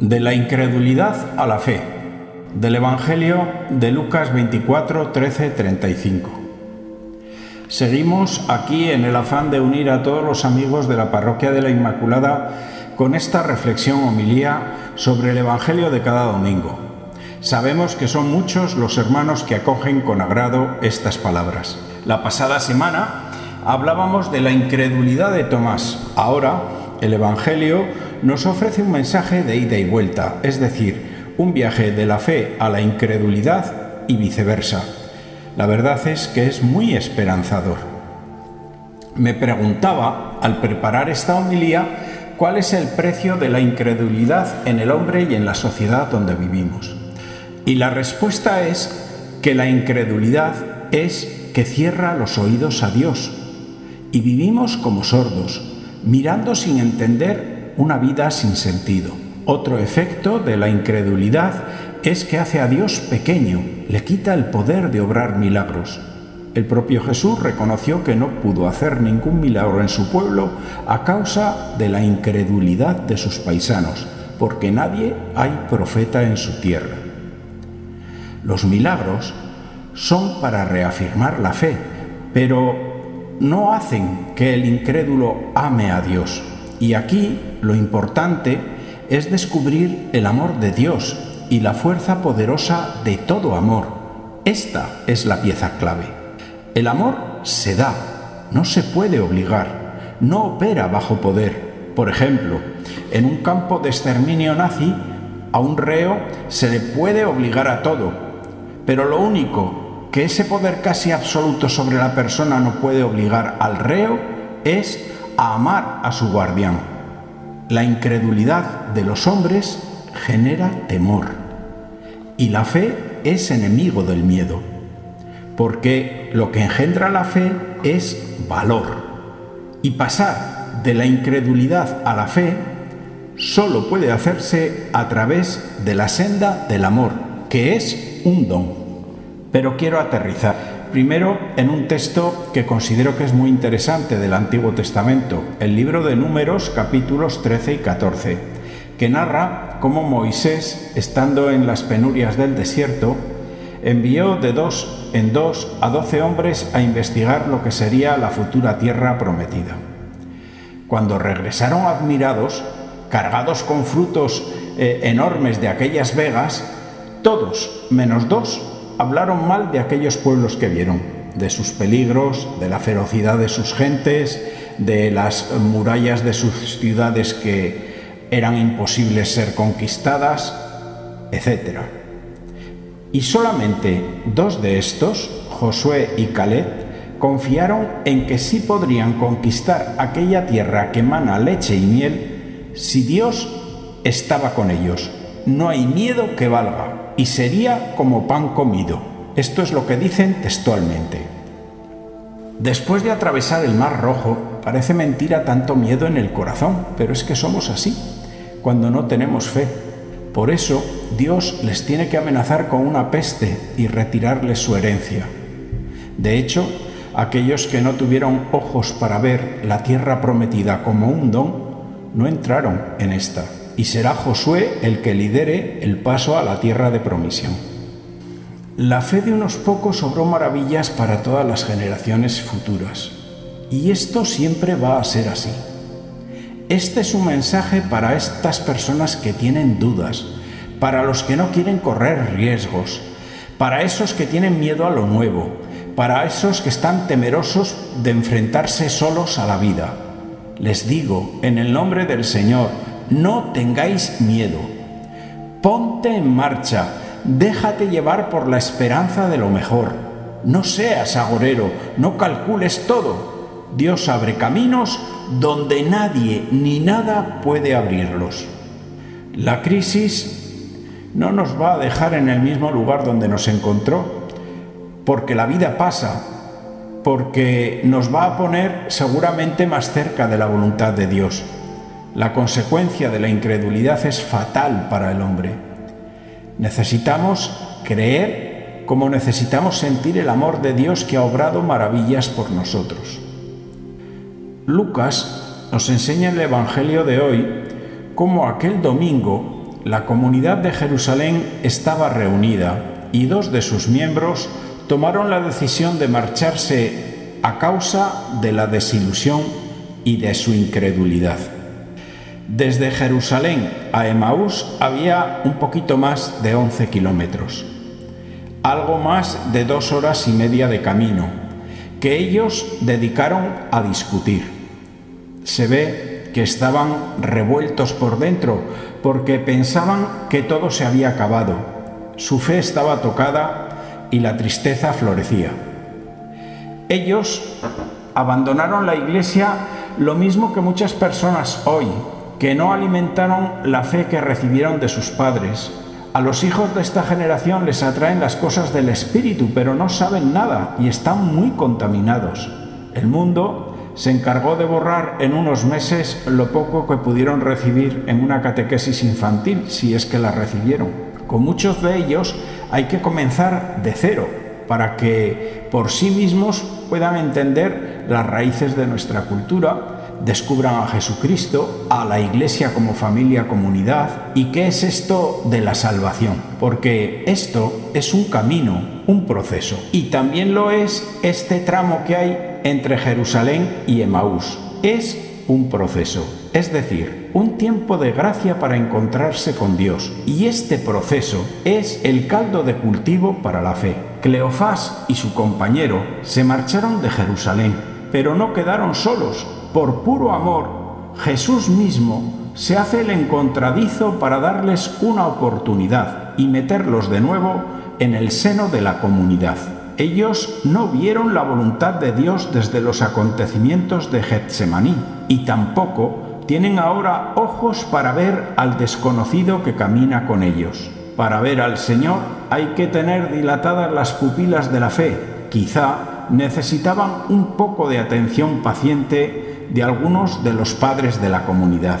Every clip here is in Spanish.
De la incredulidad a la fe. Del Evangelio de Lucas 24, 13, 35. Seguimos aquí en el afán de unir a todos los amigos de la Parroquia de la Inmaculada con esta reflexión homilía sobre el Evangelio de cada domingo. Sabemos que son muchos los hermanos que acogen con agrado estas palabras. La pasada semana hablábamos de la incredulidad de Tomás. Ahora el Evangelio nos ofrece un mensaje de ida y vuelta, es decir, un viaje de la fe a la incredulidad y viceversa. La verdad es que es muy esperanzador. Me preguntaba, al preparar esta homilía, cuál es el precio de la incredulidad en el hombre y en la sociedad donde vivimos. Y la respuesta es que la incredulidad es que cierra los oídos a Dios y vivimos como sordos, mirando sin entender una vida sin sentido. Otro efecto de la incredulidad es que hace a Dios pequeño, le quita el poder de obrar milagros. El propio Jesús reconoció que no pudo hacer ningún milagro en su pueblo a causa de la incredulidad de sus paisanos, porque nadie hay profeta en su tierra. Los milagros son para reafirmar la fe, pero no hacen que el incrédulo ame a Dios. Y aquí lo importante es descubrir el amor de Dios y la fuerza poderosa de todo amor. Esta es la pieza clave. El amor se da, no se puede obligar, no opera bajo poder. Por ejemplo, en un campo de exterminio nazi, a un reo se le puede obligar a todo, pero lo único que ese poder casi absoluto sobre la persona no puede obligar al reo es a amar a su guardián. La incredulidad de los hombres genera temor y la fe es enemigo del miedo, porque lo que engendra la fe es valor. Y pasar de la incredulidad a la fe solo puede hacerse a través de la senda del amor, que es un don pero quiero aterrizar. Primero, en un texto que considero que es muy interesante del Antiguo Testamento, el libro de Números capítulos 13 y 14, que narra cómo Moisés, estando en las penurias del desierto, envió de dos en dos a doce hombres a investigar lo que sería la futura tierra prometida. Cuando regresaron admirados, cargados con frutos eh, enormes de aquellas vegas, todos menos dos hablaron mal de aquellos pueblos que vieron, de sus peligros, de la ferocidad de sus gentes, de las murallas de sus ciudades que eran imposibles ser conquistadas, etc. Y solamente dos de estos, Josué y Caleb, confiaron en que sí podrían conquistar aquella tierra que emana leche y miel si Dios estaba con ellos. No hay miedo que valga y sería como pan comido. Esto es lo que dicen textualmente. Después de atravesar el Mar Rojo, parece mentira tanto miedo en el corazón, pero es que somos así, cuando no tenemos fe. Por eso Dios les tiene que amenazar con una peste y retirarles su herencia. De hecho, aquellos que no tuvieron ojos para ver la tierra prometida como un don, no entraron en esta y será Josué el que lidere el paso a la tierra de promisión. La fe de unos pocos obró maravillas para todas las generaciones futuras, y esto siempre va a ser así. Este es un mensaje para estas personas que tienen dudas, para los que no quieren correr riesgos, para esos que tienen miedo a lo nuevo, para esos que están temerosos de enfrentarse solos a la vida. Les digo, en el nombre del Señor, no tengáis miedo. Ponte en marcha, déjate llevar por la esperanza de lo mejor. No seas agorero, no calcules todo. Dios abre caminos donde nadie ni nada puede abrirlos. La crisis no nos va a dejar en el mismo lugar donde nos encontró, porque la vida pasa, porque nos va a poner seguramente más cerca de la voluntad de Dios. La consecuencia de la incredulidad es fatal para el hombre. Necesitamos creer como necesitamos sentir el amor de Dios que ha obrado maravillas por nosotros. Lucas nos enseña en el Evangelio de hoy cómo aquel domingo la comunidad de Jerusalén estaba reunida y dos de sus miembros tomaron la decisión de marcharse a causa de la desilusión y de su incredulidad. Desde Jerusalén a Emaús había un poquito más de 11 kilómetros, algo más de dos horas y media de camino, que ellos dedicaron a discutir. Se ve que estaban revueltos por dentro porque pensaban que todo se había acabado. Su fe estaba tocada y la tristeza florecía. Ellos abandonaron la iglesia lo mismo que muchas personas hoy, que no alimentaron la fe que recibieron de sus padres. A los hijos de esta generación les atraen las cosas del espíritu, pero no saben nada y están muy contaminados. El mundo se encargó de borrar en unos meses lo poco que pudieron recibir en una catequesis infantil, si es que la recibieron. Con muchos de ellos hay que comenzar de cero para que por sí mismos puedan entender las raíces de nuestra cultura, descubran a Jesucristo, a la Iglesia como familia, comunidad, y qué es esto de la salvación, porque esto es un camino, un proceso, y también lo es este tramo que hay entre Jerusalén y Emaús. Es un proceso, es decir, un tiempo de gracia para encontrarse con Dios. Y este proceso es el caldo de cultivo para la fe. Cleofás y su compañero se marcharon de Jerusalén, pero no quedaron solos. Por puro amor, Jesús mismo se hace el encontradizo para darles una oportunidad y meterlos de nuevo en el seno de la comunidad. Ellos no vieron la voluntad de Dios desde los acontecimientos de Getsemaní y tampoco tienen ahora ojos para ver al desconocido que camina con ellos. Para ver al Señor hay que tener dilatadas las pupilas de la fe. Quizá necesitaban un poco de atención paciente de algunos de los padres de la comunidad.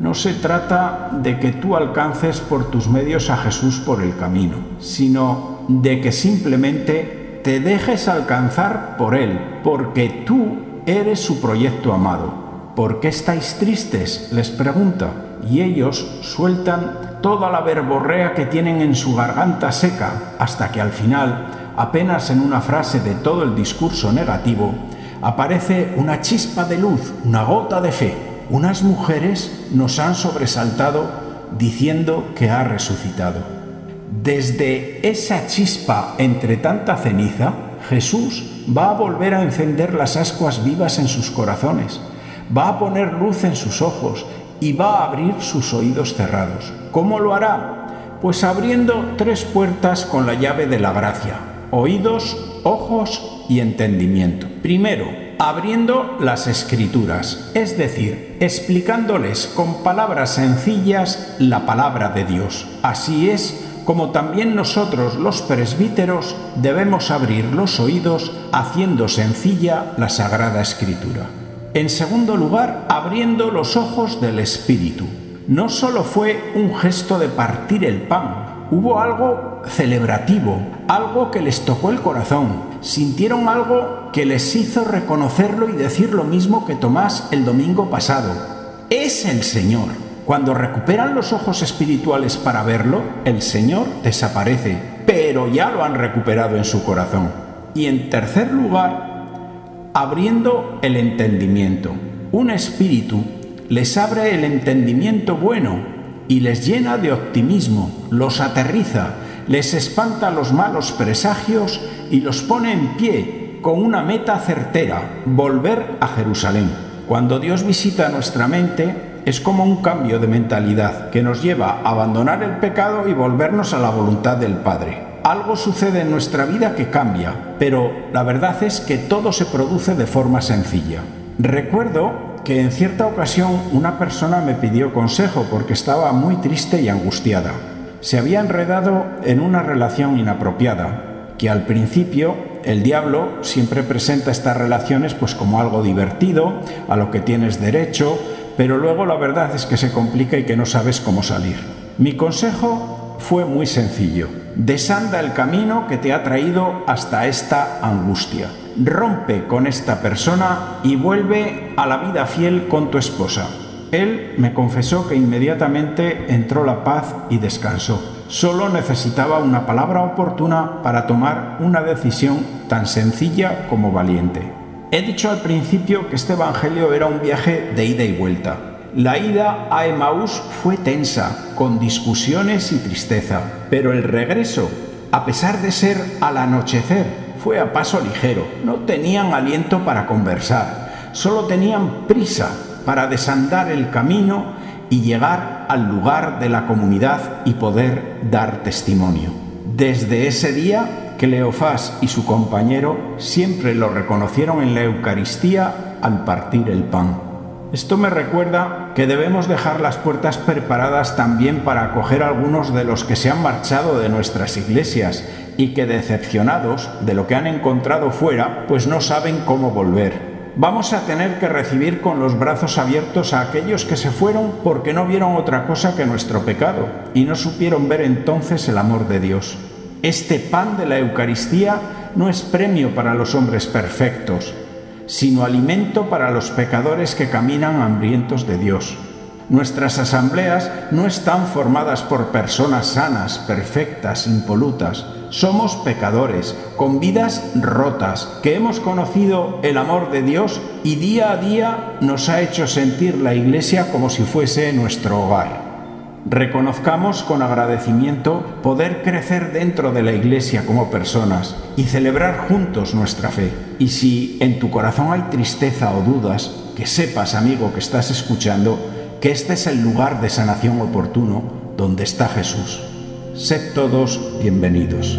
No se trata de que tú alcances por tus medios a Jesús por el camino, sino de que simplemente te dejes alcanzar por Él, porque tú eres su proyecto amado. ¿Por qué estáis tristes? les pregunta, y ellos sueltan toda la verborrea que tienen en su garganta seca, hasta que al final, apenas en una frase de todo el discurso negativo, aparece una chispa de luz, una gota de fe. Unas mujeres nos han sobresaltado diciendo que ha resucitado. Desde esa chispa entre tanta ceniza, Jesús va a volver a encender las ascuas vivas en sus corazones, va a poner luz en sus ojos y va a abrir sus oídos cerrados. ¿Cómo lo hará? Pues abriendo tres puertas con la llave de la gracia, oídos, ojos y entendimiento. Primero, abriendo las escrituras, es decir, explicándoles con palabras sencillas la palabra de Dios. Así es como también nosotros los presbíteros debemos abrir los oídos haciendo sencilla la Sagrada Escritura. En segundo lugar, abriendo los ojos del Espíritu. No solo fue un gesto de partir el pan, hubo algo celebrativo, algo que les tocó el corazón, sintieron algo que les hizo reconocerlo y decir lo mismo que Tomás el domingo pasado. Es el Señor. Cuando recuperan los ojos espirituales para verlo, el Señor desaparece, pero ya lo han recuperado en su corazón. Y en tercer lugar, abriendo el entendimiento. Un espíritu les abre el entendimiento bueno y les llena de optimismo, los aterriza, les espanta los malos presagios y los pone en pie con una meta certera, volver a Jerusalén. Cuando Dios visita nuestra mente, es como un cambio de mentalidad que nos lleva a abandonar el pecado y volvernos a la voluntad del Padre. Algo sucede en nuestra vida que cambia, pero la verdad es que todo se produce de forma sencilla. Recuerdo que en cierta ocasión una persona me pidió consejo porque estaba muy triste y angustiada. Se había enredado en una relación inapropiada, que al principio el diablo siempre presenta estas relaciones pues como algo divertido, a lo que tienes derecho, pero luego la verdad es que se complica y que no sabes cómo salir. Mi consejo fue muy sencillo. Desanda el camino que te ha traído hasta esta angustia. Rompe con esta persona y vuelve a la vida fiel con tu esposa. Él me confesó que inmediatamente entró la paz y descansó. Solo necesitaba una palabra oportuna para tomar una decisión tan sencilla como valiente. He dicho al principio que este Evangelio era un viaje de ida y vuelta. La ida a Emaús fue tensa, con discusiones y tristeza, pero el regreso, a pesar de ser al anochecer, fue a paso ligero. No tenían aliento para conversar, solo tenían prisa para desandar el camino y llegar al lugar de la comunidad y poder dar testimonio. Desde ese día, Cleofás y su compañero siempre lo reconocieron en la Eucaristía al partir el pan. Esto me recuerda que debemos dejar las puertas preparadas también para acoger a algunos de los que se han marchado de nuestras iglesias y que decepcionados de lo que han encontrado fuera, pues no saben cómo volver vamos a tener que recibir con los brazos abiertos a aquellos que se fueron porque no vieron otra cosa que nuestro pecado y no supieron ver entonces el amor de Dios. Este pan de la Eucaristía no es premio para los hombres perfectos, sino alimento para los pecadores que caminan hambrientos de Dios. Nuestras asambleas no están formadas por personas sanas, perfectas, impolutas. Somos pecadores, con vidas rotas, que hemos conocido el amor de Dios y día a día nos ha hecho sentir la Iglesia como si fuese nuestro hogar. Reconozcamos con agradecimiento poder crecer dentro de la Iglesia como personas y celebrar juntos nuestra fe. Y si en tu corazón hay tristeza o dudas, que sepas, amigo, que estás escuchando, que este es el lugar de sanación oportuno donde está Jesús. Sed todos bienvenidos.